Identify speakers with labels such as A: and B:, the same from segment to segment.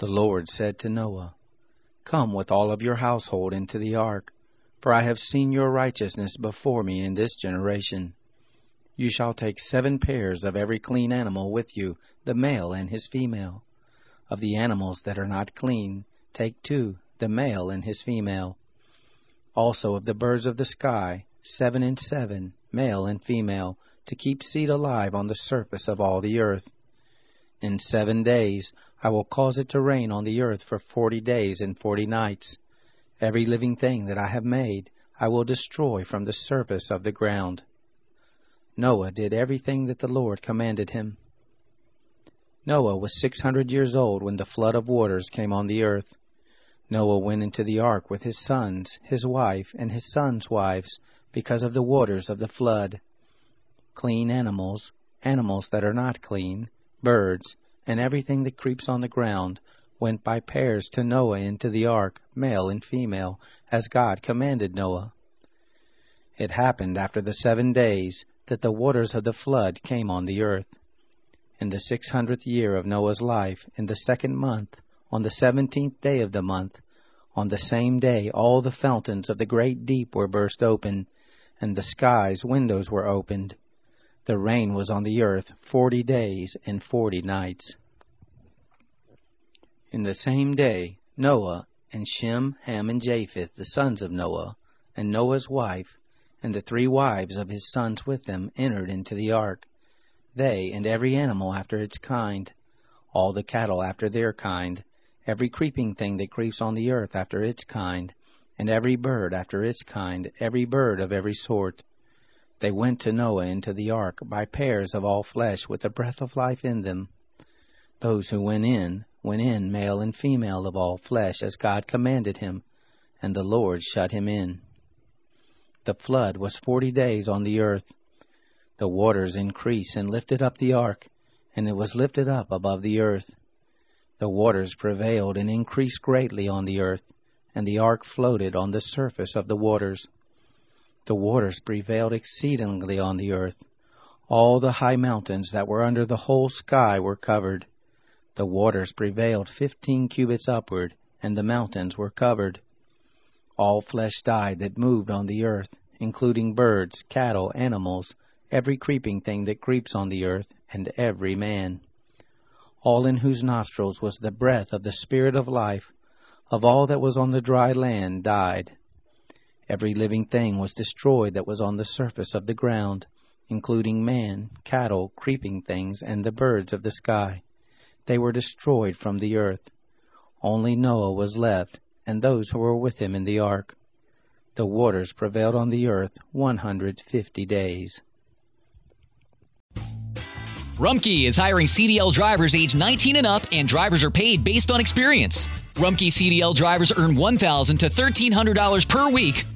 A: The Lord said to Noah, Come with all of your household into the ark, for I have seen your righteousness before me in this generation. You shall take seven pairs of every clean animal with you, the male and his female. Of the animals that are not clean, take two, the male and his female. Also of the birds of the sky, seven and seven, male and female, to keep seed alive on the surface of all the earth. In seven days I will cause it to rain on the earth for forty days and forty nights. Every living thing that I have made I will destroy from the surface of the ground. Noah did everything that the Lord commanded him. Noah was six hundred years old when the flood of waters came on the earth. Noah went into the ark with his sons, his wife, and his sons' wives, because of the waters of the flood. Clean animals, animals that are not clean, birds, and everything that creeps on the ground, went by pairs to Noah into the ark, male and female, as God commanded Noah. It happened after the seven days that the waters of the flood came on the earth. In the six hundredth year of Noah's life, in the second month, on the seventeenth day of the month, on the same day all the fountains of the great deep were burst open, and the sky's windows were opened the rain was on the earth forty days and forty nights. In the same day, Noah and Shem, Ham, and Japheth, the sons of Noah, and Noah's wife, and the three wives of his sons with them, entered into the ark, they and every animal after its kind, all the cattle after their kind, every creeping thing that creeps on the earth after its kind, and every bird after its kind, every bird of every sort. They went to Noah into the ark by pairs of all flesh with the breath of life in them. Those who went in, went in male and female of all flesh, as God commanded him, and the Lord shut him in. The flood was forty days on the earth. The waters increased and lifted up the ark, and it was lifted up above the earth. The waters prevailed and increased greatly on the earth, and the ark floated on the surface of the waters. The waters prevailed exceedingly on the earth. All the high mountains that were under the whole sky were covered. The waters prevailed fifteen cubits upward, and the mountains were covered. All flesh died that moved on the earth, including birds, cattle, animals, every creeping thing that creeps on the earth, and every man. All in whose nostrils was the breath of the Spirit of life, of all that was on the dry land, died. Every living thing was destroyed that was on the surface of the ground, including man, cattle, creeping things, and the birds of the sky. They were destroyed from the earth. Only Noah was left, and those who were with him in the ark. The waters prevailed on the earth one hundred fifty days.
B: Rumpke is hiring CDL drivers age 19 and up, and drivers are paid based on experience. Rumpke CDL drivers earn 1,000 to $1,300 per week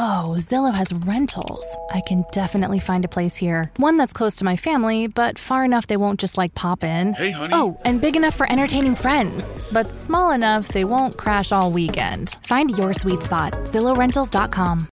C: Oh, Zillow has rentals. I can definitely find a place here. One that's close to my family, but far enough they won't just like pop in.
D: Hey, honey.
C: Oh, and big enough for entertaining friends, but small enough they won't crash all weekend. Find your sweet spot. ZillowRentals.com.